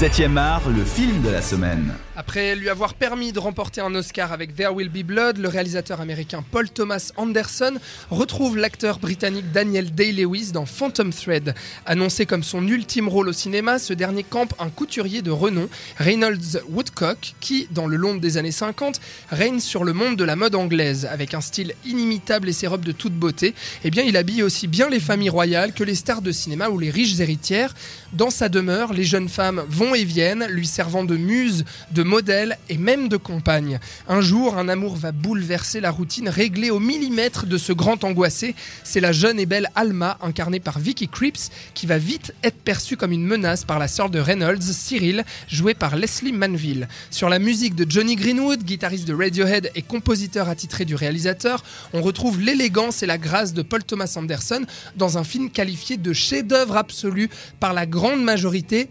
7e art, le film de la semaine. Après lui avoir permis de remporter un Oscar avec There Will Be Blood, le réalisateur américain Paul Thomas Anderson retrouve l'acteur britannique Daniel Day-Lewis dans Phantom Thread. Annoncé comme son ultime rôle au cinéma, ce dernier campe un couturier de renom, Reynolds Woodcock, qui, dans le long des années 50, règne sur le monde de la mode anglaise. Avec un style inimitable et ses robes de toute beauté, eh bien, il habille aussi bien les familles royales que les stars de cinéma ou les riches héritières. Dans sa demeure, les jeunes femmes vont et viennent, lui servant de muse, de modèle et même de compagne. Un jour, un amour va bouleverser la routine réglée au millimètre de ce grand angoissé. C'est la jeune et belle Alma, incarnée par Vicky Creeps, qui va vite être perçue comme une menace par la sœur de Reynolds, Cyril, jouée par Leslie Manville. Sur la musique de Johnny Greenwood, guitariste de Radiohead et compositeur attitré du réalisateur, on retrouve l'élégance et la grâce de Paul Thomas Anderson dans un film qualifié de chef-d'œuvre absolu par la grande majorité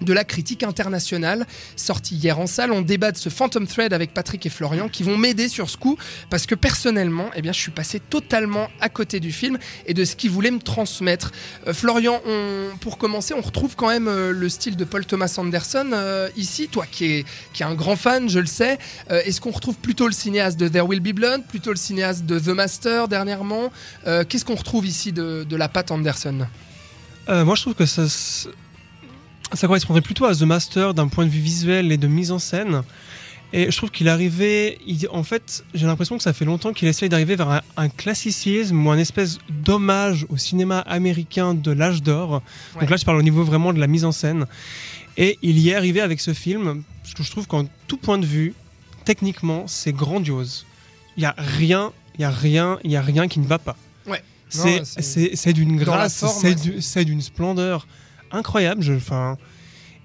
de la critique internationale. Sorti hier en salle, on débat de ce Phantom Thread avec Patrick et Florian qui vont m'aider sur ce coup parce que personnellement, eh bien, je suis passé totalement à côté du film et de ce qu'il voulait me transmettre. Euh, Florian, pour commencer, on retrouve quand même euh, le style de Paul Thomas Anderson euh, ici. Toi qui es, qui est un grand fan, je le sais, est-ce qu'on retrouve plutôt le cinéaste de There Will Be Blood, plutôt le cinéaste de The Master dernièrement? Qu'est-ce qu'on retrouve ici de, de la patte Anderson? Moi, je trouve que ça ça correspondrait plutôt à The Master d'un point de vue visuel et de mise en scène. Et je trouve qu'il arrivait, en fait, j'ai l'impression que ça fait longtemps qu'il essaye d'arriver vers un, classicisme ou un espèce d'hommage au cinéma américain de l'âge d'or. Donc là, je parle au niveau vraiment de la mise en scène. Et il y est arrivé avec ce film, parce que je trouve qu'en tout point de vue, techniquement, c'est grandiose. Il y a rien, il y a rien, il y a rien qui ne va pas. Ouais. C'est d'une grâce, c'est d'une splendeur incroyable. Je,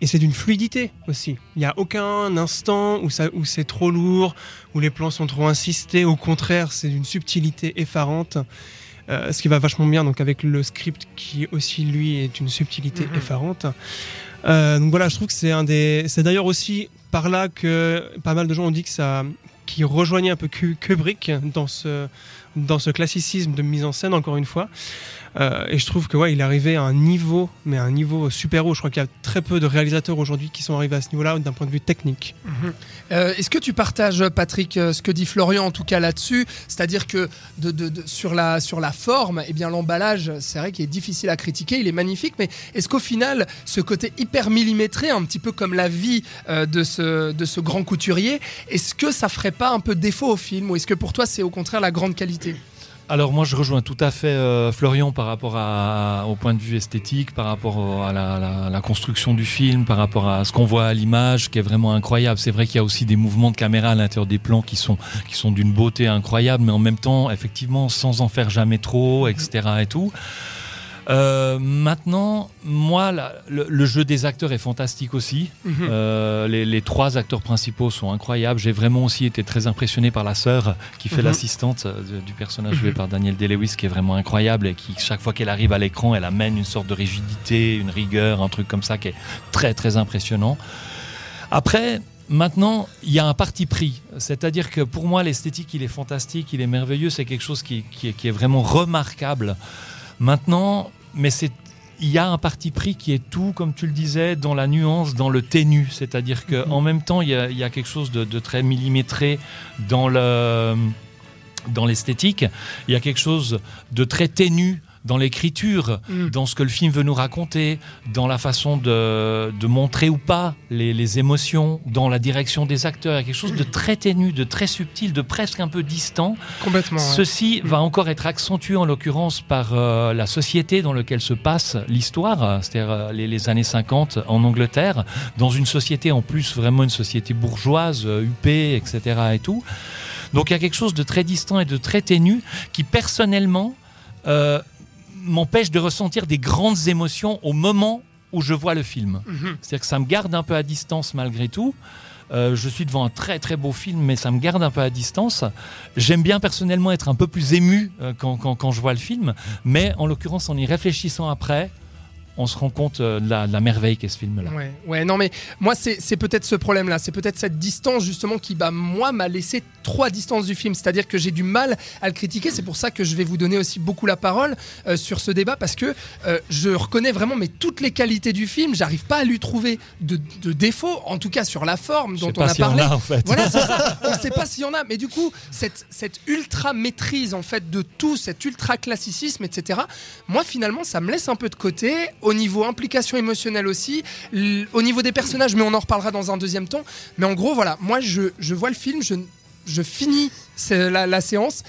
et c'est d'une fluidité aussi. Il n'y a aucun instant où, ça, où c'est trop lourd, où les plans sont trop insistés. Au contraire, c'est d'une subtilité effarante. Euh, ce qui va vachement bien donc avec le script qui aussi lui est une subtilité mhm. effarante. Euh, donc voilà, je trouve que c'est un des. C'est d'ailleurs aussi par là que pas mal de gens ont dit que ça, qui rejoignait un peu Kubrick dans ce dans ce classicisme de mise en scène encore une fois. Euh, et je trouve que ouais, il est arrivé à un niveau, mais un niveau super haut. Je crois qu'il y a très peu de réalisateurs aujourd'hui qui sont arrivés à ce niveau-là d'un point de vue technique. Mhm. Euh, est-ce que tu partages, Patrick, euh, ce que dit Florian en tout cas là-dessus? C'est-à-dire que sur, la, sur la forme, eh bien l'emballage, c'est vrai qu'il est difficile à critiquer, il est magnifique, mais est-ce qu'au final, ce côté hyper millimétré, un petit peu comme la vie de, ce, de ce grand couturier, est-ce que ça ferait pas un peu défaut au film ou est-ce que pour toi c'est au contraire la grande qualité? Alors moi je rejoins tout à fait euh, Florian par rapport au point de vue esthétique, par rapport à la, construction du film, par rapport à ce qu'on voit à l'image qui est vraiment incroyable. C'est vrai qu'il y a aussi des mouvements de caméra à l'intérieur des plans qui sont, qui sont d'une beauté incroyable, mais en même temps effectivement sans en faire jamais trop, etc. et tout. Euh, maintenant, moi, le, jeu des acteurs est fantastique aussi. Mhm. Euh, les, trois acteurs principaux sont incroyables. J'ai vraiment aussi été très impressionné par la sœur qui fait mhm. l'assistante euh, du personnage joué mhm. par Daniel Day-Lewis, qui est vraiment incroyable et qui, chaque fois qu'elle arrive à l'écran, elle amène une sorte de rigidité, une rigueur, un truc comme ça qui est très très impressionnant. Après, Maintenant, il y a un parti pris. C'est-à-dire que pour moi, l'esthétique, il est fantastique, il est merveilleux, c'est quelque chose qui, qui, qui est vraiment remarquable. Maintenant, mais c'est il y a un parti pris qui est tout, comme tu le disais, dans la nuance, dans le ténu. C'est-à-dire qu'en mhm. même temps, il y, a, quelque chose de, de, très millimétré dans le dans l'esthétique. Il y a quelque chose de très ténu dans l'écriture, mm. dans ce que le film veut nous raconter, dans la façon de, montrer ou pas les, émotions, dans la direction des acteurs. Il y a quelque chose de très ténu, de très subtil, de presque un peu distant. Complètement. Ceci va encore être accentué en l'occurrence par euh, la société dans laquelle se passe l'histoire, c'est-à-dire euh, les, années 50 en Angleterre, dans une société en plus vraiment une société bourgeoise, huppée, etc. et tout. Donc il y a quelque chose de très distant et de très ténu qui personnellement euh, m'empêche de ressentir des grandes émotions au moment où je vois le film. Mhm. C'est-à-dire que ça me garde un peu à distance malgré tout. Euh, je suis devant un très très beau film, mais ça me garde un peu à distance. J'aime bien personnellement être un peu plus ému euh, quand, quand, quand, je vois le film, mais en l'occurrence, en y réfléchissant après, on se rend compte de la, merveille qu'est ce film-là. Ouais, ouais, non mais moi c'est peut-être ce problème-là, c'est peut-être cette distance justement qui bah moi m'a laissé trois distances du film, c'est-à-dire que j'ai du mal à le critiquer. C'est pour ça que je vais vous donner aussi beaucoup la parole sur ce débat parce que je reconnais vraiment mais toutes les qualités du film, j'arrive pas à lui trouver de, de défauts, en tout cas sur la forme dont on a parlé. en fait. Voilà, ça. on sait pas s'il y en a, mais du coup cette, cette ultra maîtrise en fait de tout, cet ultra classicisme, etc. Moi finalement ça me laisse un peu de côté au niveau implication émotionnelle aussi, au niveau des personnages, mais on en reparlera dans un deuxième temps. Mais en gros voilà, moi je, je vois le film, je, je finis la, la séance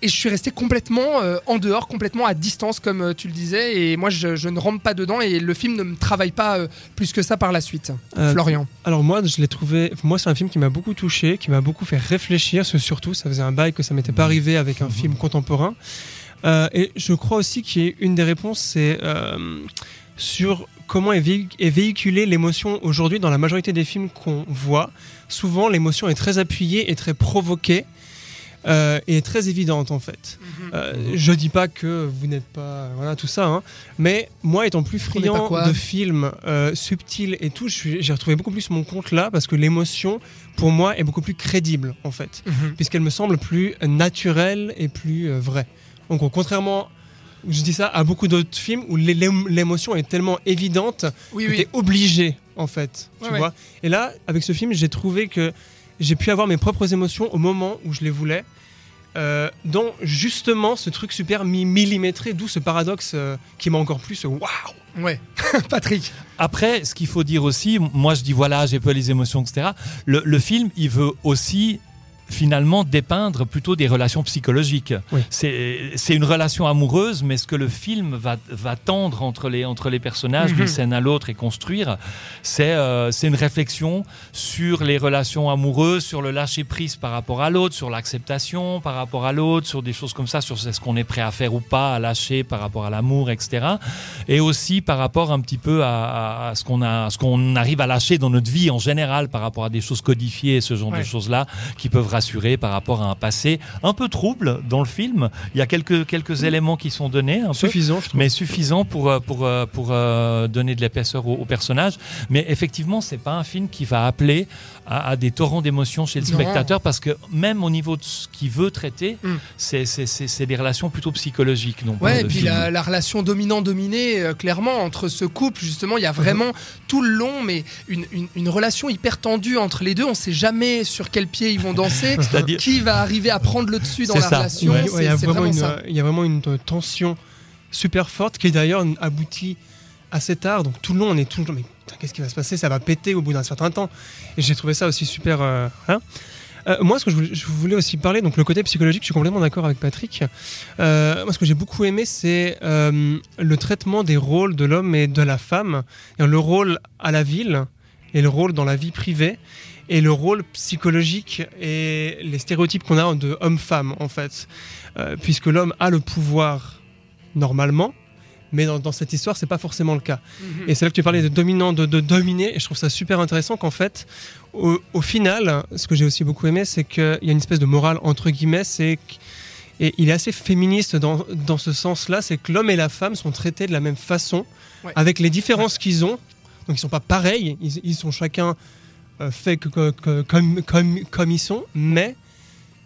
et je suis resté complètement euh, en dehors, complètement à distance, comme euh, tu le disais. Et moi, je, ne rentre pas dedans et le film ne me travaille pas euh, plus que ça par la suite. Florian. Alors moi, je l'ai trouvé. Moi, c'est un film qui m'a beaucoup touché, qui m'a beaucoup fait réfléchir. Surtout, ça faisait un bail que ça m'était pas arrivé avec un film contemporain. Et je crois aussi qu'il y a une des réponses, c'est sur comment est, est véhiculée l'émotion aujourd'hui dans la majorité des films qu'on voit. Souvent, l'émotion est très appuyée et très provoquée euh, est très évidente en fait. Mhm. Euh, je dis pas que vous n'êtes pas voilà tout ça, hein, mais moi étant plus friand de films euh, subtils et tout, j'ai retrouvé beaucoup plus mon compte là parce que l'émotion pour moi est beaucoup plus crédible en fait, mhm. puisqu'elle me semble plus naturelle et plus vraie. Donc contrairement je dis ça à beaucoup d'autres films où l'émotion est tellement évidente oui, que tu es obligé en fait. tu vois Et là, avec ce film, j'ai trouvé que j'ai pu avoir mes propres émotions au moment où je les voulais. Euh, dont justement ce truc super millimétré, d'où ce paradoxe euh, qui m'a encore plus waouh. Ouais, Patrick. Après, ce qu'il faut dire aussi, moi je dis voilà, j'ai peu les émotions, etc. le, film, il veut aussi finalement dépeindre plutôt des relations psychologiques. C'est une relation amoureuse, mais ce que le film va, va tendre entre les, entre les personnages d'une mhm. scène à l'autre et construire, euh, c'est une réflexion sur les relations amoureuses, sur le lâcher-prise par rapport à l'autre, sur l'acceptation par rapport à l'autre, sur des choses comme ça, sur ce qu'on est prêt à faire ou pas, à lâcher par rapport à l'amour, etc. Et aussi par rapport un petit peu à, ce qu'on qu'on arrive à lâcher dans notre vie en général par rapport à des choses codifiées, ce genre de choses-là, qui peuvent rassuré par rapport à un passé un peu trouble dans le film. Il y a quelques, quelques éléments qui sont donnés, un suffisant, mais suffisant pour, euh, pour, euh, pour, euh, donner de l'épaisseur au, personnage. Mais effectivement, c'est pas un film qui va appeler à, des torrents d'émotions chez le spectateur parce que même au niveau de ce qu'il veut traiter, mm. c'est des relations plutôt psychologiques. Donc, ouais, et puis la, relation dominant-dominé, clairement, entre ce couple, justement, il y a vraiment tout le long, mais une, une, une relation hyper tendue entre les deux. On sait jamais sur quel pied ils vont danser. Qui va arriver à prendre le dessus dans la relation. il, y a vraiment une, tension super forte qui d'ailleurs aboutit assez tard. Donc tout le long, on est toujours mais qu'est-ce qui va se passer? Ça va péter au bout d'un certain temps. Et j'ai trouvé ça aussi super. Euh, hein. euh, moi, ce que je voulais, aussi parler, donc le côté psychologique, je suis complètement d'accord avec Patrick. Euh, moi, ce que j'ai beaucoup aimé, c'est le traitement des rôles de l'homme et de la femme, le rôle à la ville et le rôle dans la vie privée et le rôle psychologique et les stéréotypes qu'on a de homme-femme en fait, euh, puisque l'homme a le pouvoir normalement, mais dans, cette histoire c'est pas forcément le cas. Mhm. Et c'est là que tu parlais de dominant, de, dominer, et je trouve ça super intéressant qu'en fait, au, final, ce que j'ai aussi beaucoup aimé, c'est qu'il y a une espèce de morale entre guillemets, c'est et il est assez féministe dans, dans ce sens-là, c'est que l'homme et la femme sont traités de la même façon, avec les différences qu'ils ont. Donc ils sont pas pareils, ils, ils sont chacun euh, fait comme ils sont, mais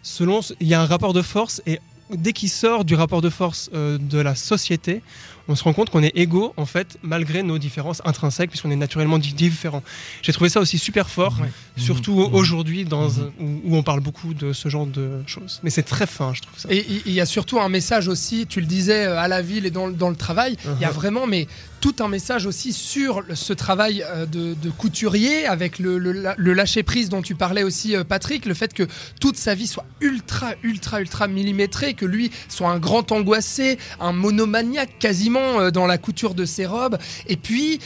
selon il y a un rapport de force et dès qu'il sort du rapport de force euh, de la société, on se rend compte qu'on est égaux en fait malgré nos différences intrinsèques puisqu'on est naturellement différents. J'ai trouvé ça aussi super fort, surtout mmh. aujourd'hui dans mmh. où, on parle beaucoup de ce genre de choses. Mais c'est très fin, je trouve ça. Et il y a surtout un message aussi, tu le disais euh, à la ville et dans, dans le travail, il y a uh-huh. vraiment mais tout un message aussi sur ce travail euh, de, couturier avec le, lâcher prise dont tu parlais aussi euh, Patrick, le fait que toute sa vie soit ultra ultra ultra millimétrée, que lui soit un grand angoissé, un monomaniaque quasiment euh, dans la couture de ses robes, et puis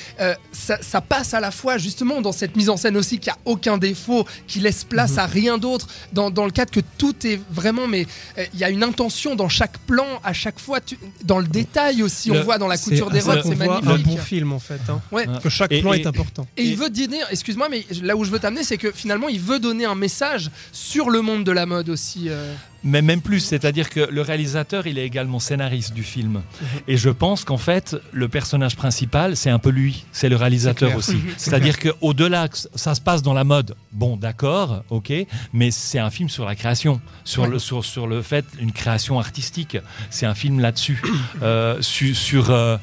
ça, passe à la fois justement dans cette mise en scène aussi qui a aucun défaut, qui laisse place mhm. à rien d'autre, dans, le cadre que tout est vraiment, mais il y a une intention dans chaque plan, à chaque fois, dans le détail aussi, on voit dans la couture des robes, c'est magnifique un bon film en fait. Hein. Ouais. Que chaque plan est important. Et, il veut donner, excuse-moi, mais là où je veux t'amener, c'est que finalement, il veut donner un message sur le monde de la mode aussi. Euh. Mais même plus, c'est-à-dire que le réalisateur, il est également scénariste du film. Mhm. Et je pense qu'en fait, le personnage principal, c'est un peu lui, c'est le réalisateur aussi. C'est-à-dire qu'au-delà, ça se passe dans la mode, bon, d'accord, ok, mais c'est un film sur la création, sur, le, sur, sur le fait, une création artistique. C'est un film là-dessus, euh, sur, euh,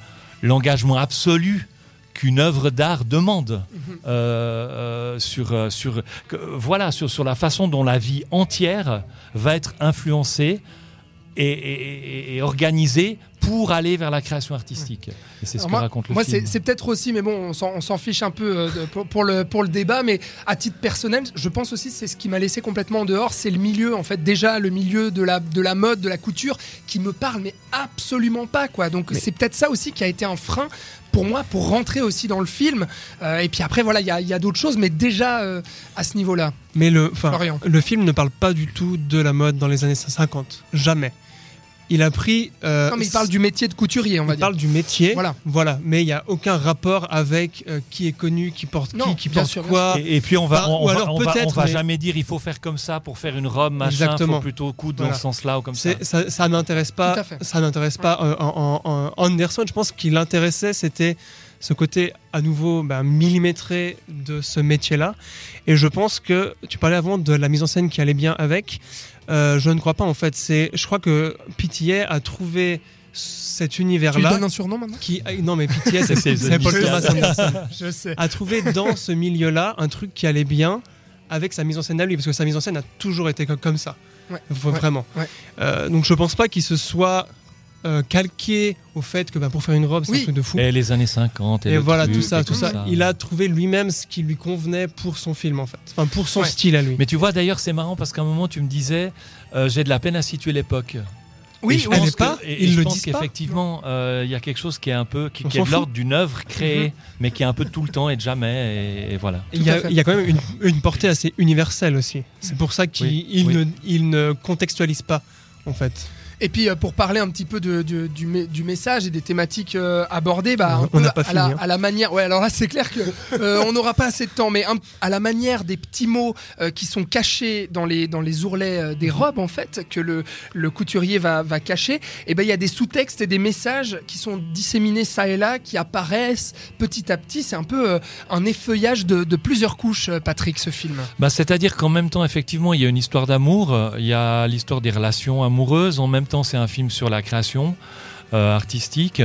l'engagement absolu qu'une œuvre d'art demande mhm. euh, sur, sur, voilà, sur, sur la façon dont la vie entière va être influencée et, organisée pour aller vers la création artistique. Et c'est ce que raconte le moi, film. Moi, c'est peut-être aussi, mais bon, on s'en fiche un peu euh, pour, le, pour le débat, mais à titre personnel, je pense aussi c'est ce qui m'a laissé complètement en dehors, c'est le milieu, en fait, déjà le milieu de la, de la mode, de la couture, qui me parle, mais absolument pas, quoi. Donc c'est peut-être ça aussi qui a été un frein pour moi pour rentrer aussi dans le film. Euh, et puis après, voilà, il y a, d'autres choses, mais déjà euh, à ce niveau-là. Mais le, le film ne parle pas du tout de la mode dans les années 50. Jamais il a pris. Euh, non, mais il parle du métier de couturier, on va dire. Il parle du métier. Voilà. Voilà. Mais il n'y a aucun rapport avec euh, qui est connu, qui porte qui, qui porte quoi. Et, puis on va, on, va, on va, jamais dire il faut faire comme ça pour faire une robe, machin. Exactement. Faut plutôt coudre dans ce sens-là ou comme ça. Ça, ça n'intéresse pas. Ça n'intéresse pas euh, en, Anderson. Je pense qu'il l'intéressait, c'était ce côté à nouveau ben, millimétré de ce métier-là. Et je pense que tu parlais avant de la mise en scène qui allait bien avec. Euh, je ne crois pas en fait. C'est, je crois que PTA a trouvé cet univers-là. Tu lui donnes un surnom maintenant? qui, ah, Non, mais PTA, c'est Paul Thomas Anderson. Je sais. A trouvé dans ce milieu-là un truc qui allait bien avec sa mise en scène à lui, parce que sa mise en scène a toujours été comme ça. Ouais, vraiment. Euh, donc je pense pas qu'il se soit euh, calqué au fait que bah, pour faire une robe, c'est un truc de fou. Et les années 50. Et, voilà, tout ça, tout ça. Il a trouvé lui-même ce qui lui convenait pour son film, en fait. Enfin, pour son style à lui. Mais tu vois, d'ailleurs, c'est marrant parce qu'à un moment, tu me disais, euh, j'ai de la peine à situer l'époque. Oui, je pense pas. Et, je pense qu'effectivement, euh, il y a quelque chose qui est un peu, qui, est de l'ordre d'une œuvre créée, mhm. mais qui est un peu tout le temps et de jamais. Et, voilà. Il y, a, quand même une, portée assez universelle aussi. C'est pour ça qu'il ne, il ne contextualise pas, en fait. Et puis euh, pour parler un petit peu de, du, message et des thématiques euh, abordées, bah, on n'a pas à, fini, la, hein. à, la, manière. Ouais, alors là c'est clair que euh, on n'aura pas assez de temps, mais à la manière des petits mots qui sont cachés dans les dans les ourlets des mhm. robes en fait que le, le couturier va, va cacher. Et eh ben il y a des sous-textes et des messages qui sont disséminés ça et là, qui apparaissent petit à petit. C'est un peu un effeuillage de, de, plusieurs couches, Patrick, ce film. Bah, c'est-à-dire qu'en même temps, effectivement, il y a une histoire d'amour, il y a l'histoire des relations amoureuses, en même temps c'est un film sur la création. Euh, artistique.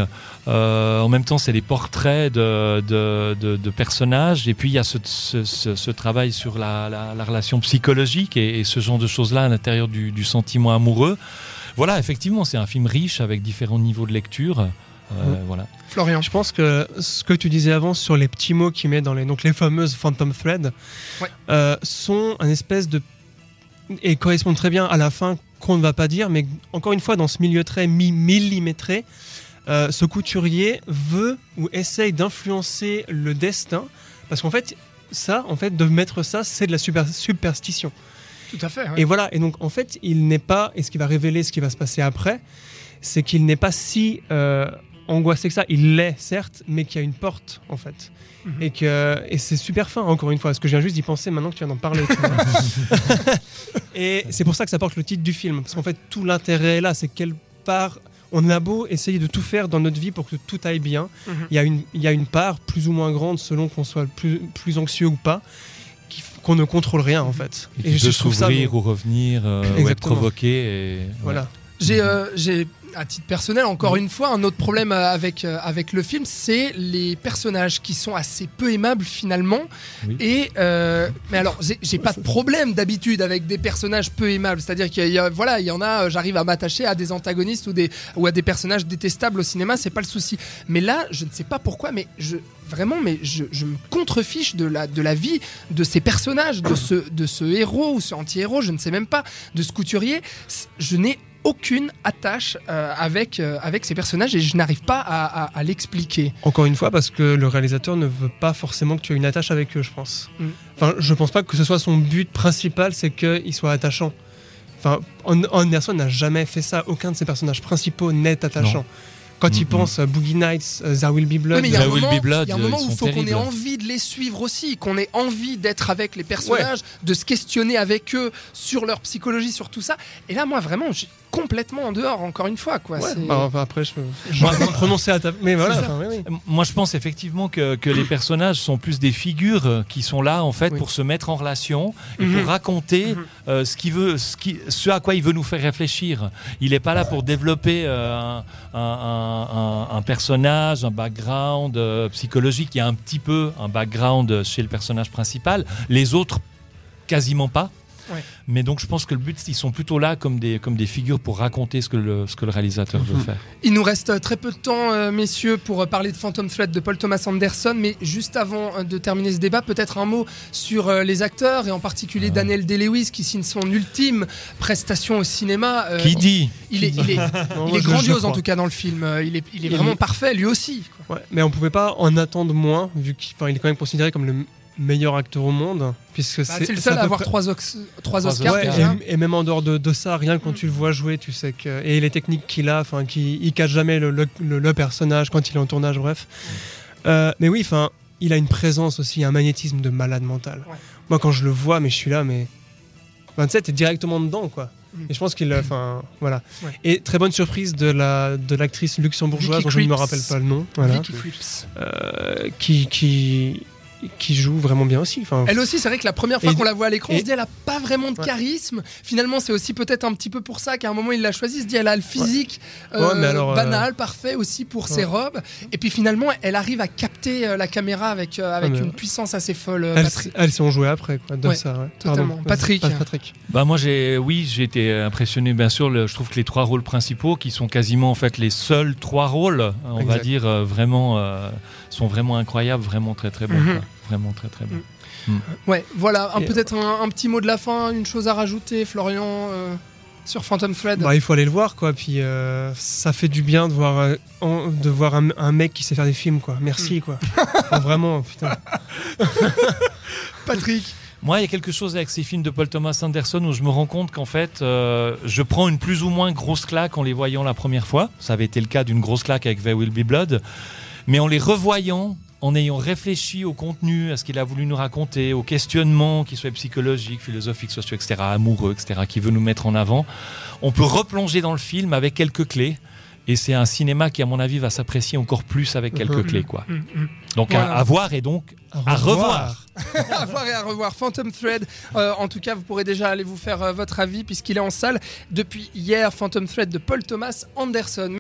Euh, en même temps, c'est des portraits de, de, personnages. Et puis, il y a ce, travail sur la, relation psychologique et, ce genre de choses-là à l'intérieur du, sentiment amoureux. Voilà, effectivement, c'est un film riche avec différents niveaux de lecture. Euh, voilà. Florian. Je pense que ce que tu disais avant sur les petits mots qu'il met dans les, donc les fameuses Phantom Thread sont un espèce de et correspondent très bien à la fin qu'on ne va pas dire, mais encore une fois, dans ce milieu très millimétré, euh, ce couturier veut ou essaye d'influencer le destin, parce qu'en fait, ça, en fait, de mettre ça, c'est de la superstition. Tout à fait. Et voilà, et donc en fait, il n'est pas, et ce qui va révéler ce qui va se passer après, c'est qu'il n'est pas si euh, angoissé que ça. Il l'est, certes, mais qu'il y a une porte, en fait. Mhm. Et, que, et c'est super fin, encore une fois, parce que je viens juste d'y penser maintenant que tu viens d'en parler. et c'est pour ça que ça porte le titre du film, parce qu'en fait, tout l'intérêt est là, c'est quelle part. On a beau essayer de tout faire dans notre vie pour que tout aille bien, mhm. il y, a une, il y a une part plus ou moins grande selon qu'on soit plus, plus anxieux ou pas, qu'on ne contrôle rien en fait. Et, et je trouve ça ou revenir euh, ou être provoqué. Et... Voilà. J'ai euh, à titre personnel, encore une fois, un autre problème euh, avec, euh, avec le film, c'est les personnages qui sont assez peu aimables finalement. Et euh, mais alors, j'ai pas de problème d'habitude avec des personnages peu aimables. C'est-à-dire qu'il y, voilà, il y en a, j'arrive à m'attacher à des antagonistes ou, des, ou à des personnages détestables au cinéma, c'est pas le souci. Mais là, je ne sais pas pourquoi, mais je vraiment, mais je, me contrefiche de la, de la vie de ces personnages, de ce, de ce héros ou ce anti-héros, je ne sais même pas, de ce couturier. Je n'ai aucune attache euh, avec, euh, avec ces personnages et je n'arrive pas à, l'expliquer. Encore une fois, parce que le réalisateur ne veut pas forcément que tu aies une attache avec eux, je pense. Mm. Enfin, je pense pas que ce soit son but principal, c'est qu'ils soient attachants. Enfin, Anderson n'a jamais fait ça. Aucun de ses personnages principaux n'est attachant. Quand ils pensent Boogie Nights, There Will Be Blood. il y a un moment, où il faut qu'on ait envie de les suivre aussi, qu'on ait envie d'être avec les personnages, de se questionner avec eux sur leur psychologie, sur tout ça. Et là, moi, vraiment, j'ai complètement en dehors, encore une fois. Quoi. Bah, après, je, je vais prononcer à ta. Mais voilà. Moi, je pense effectivement que, que, les personnages sont plus des figures qui sont là, en fait, pour se mettre en relation et pour mhm. raconter mhm. Euh, ce, qui veut, ce, qui, ce à quoi il veut nous faire réfléchir. Il n'est pas là pour développer euh, un, un, personnage, un background euh, psychologique. Il y a un petit peu un background chez le personnage principal. Les autres, quasiment pas. Mais donc je pense que le but, ils sont plutôt là comme des, comme des figures pour raconter ce que le, ce que le réalisateur veut mhm. faire. Il nous reste très peu de temps, euh, messieurs, pour parler de Phantom Thread de Paul Thomas Anderson. Mais juste avant euh, de terminer ce débat, peut-être un mot sur euh, les acteurs et en particulier Daniel Day-Lewis qui signe son ultime prestation au cinéma. qui dit Il est, il est, il est grandiose en tout cas dans le film. Il est, il est vraiment parfait lui aussi. mais on pouvait pas en attendre moins vu qu'il est quand même considéré comme le meilleur acteur au monde. puisque bah, c'est le seul à avoir trois, trois Oscars. et, même en dehors de, ça, rien que quand tu le vois jouer, tu sais que. Et les techniques qu'il a, enfin, qui il cache jamais le, le, personnage quand il est en tournage, bref. Euh, mais oui, enfin, il a une présence aussi, un magnétisme de malade mental. Moi, quand je le vois, mais je suis là, mais. 27 est directement dedans, quoi. Mm. Et je pense qu'il, enfin, voilà. Et très bonne surprise de la de l'actrice luxembourgeoise dont je ne me rappelle pas le nom, voilà. Euh, qui qui qui joue vraiment bien aussi. Enfin, elle aussi, c'est vrai que la première fois qu'on la voit à l'écran, on se dit elle a pas vraiment de charisme. Finalement, c'est aussi peut-être un petit peu pour ça qu'à un moment il l'a choisi. Il se dit elle a le physique euh, euh, banal, parfait aussi pour ses robes. Et puis finalement, elle arrive à capter euh, la caméra avec avec une puissance assez folle. Elle, s'est en joué après, quoi, ça. Totalement. Patrick. Patrick. Bah moi, j'ai, oui, j'ai été impressionné. Bien sûr, je trouve que les trois rôles principaux, qui sont quasiment en fait les seuls trois rôles, on va dire vraiment, sont vraiment incroyables, vraiment très très bons. Mhm vraiment très très bon. Mm. Mm. Ouais, voilà, peut-être un, petit mot de la fin, une chose à rajouter, Florian, euh, sur Phantom Thread. Bah, il faut aller le voir, quoi. Puis euh, ça fait du bien de voir, euh, de voir un, mec qui sait faire des films, quoi. Merci, mm. quoi. vraiment, putain. Patrick. Moi, il y a quelque chose avec ces films de Paul Thomas Anderson où je me rends compte qu'en fait, je prends une plus ou moins grosse claque en les voyant la première fois. Ça avait été le cas d'une grosse claque avec There Will Be Blood. Mais en les revoyant, en ayant réfléchi au contenu, à ce qu'il a voulu nous raconter, au questionnement, qu'il soit psychologique, philosophique, socio, etc., amoureux, etc., qui veut nous mettre en avant, on peut replonger dans le film avec quelques clés. Et c'est un cinéma qui, à mon avis, va s'apprécier encore plus avec quelques clés. Quoi. Mm-hmm. Donc à, voir et donc à revoir. à voir et à revoir. Phantom Thread, euh, en tout cas, vous pourrez déjà aller vous faire euh, votre avis puisqu'il est en salle depuis hier. Phantom Thread de Paul Thomas Anderson.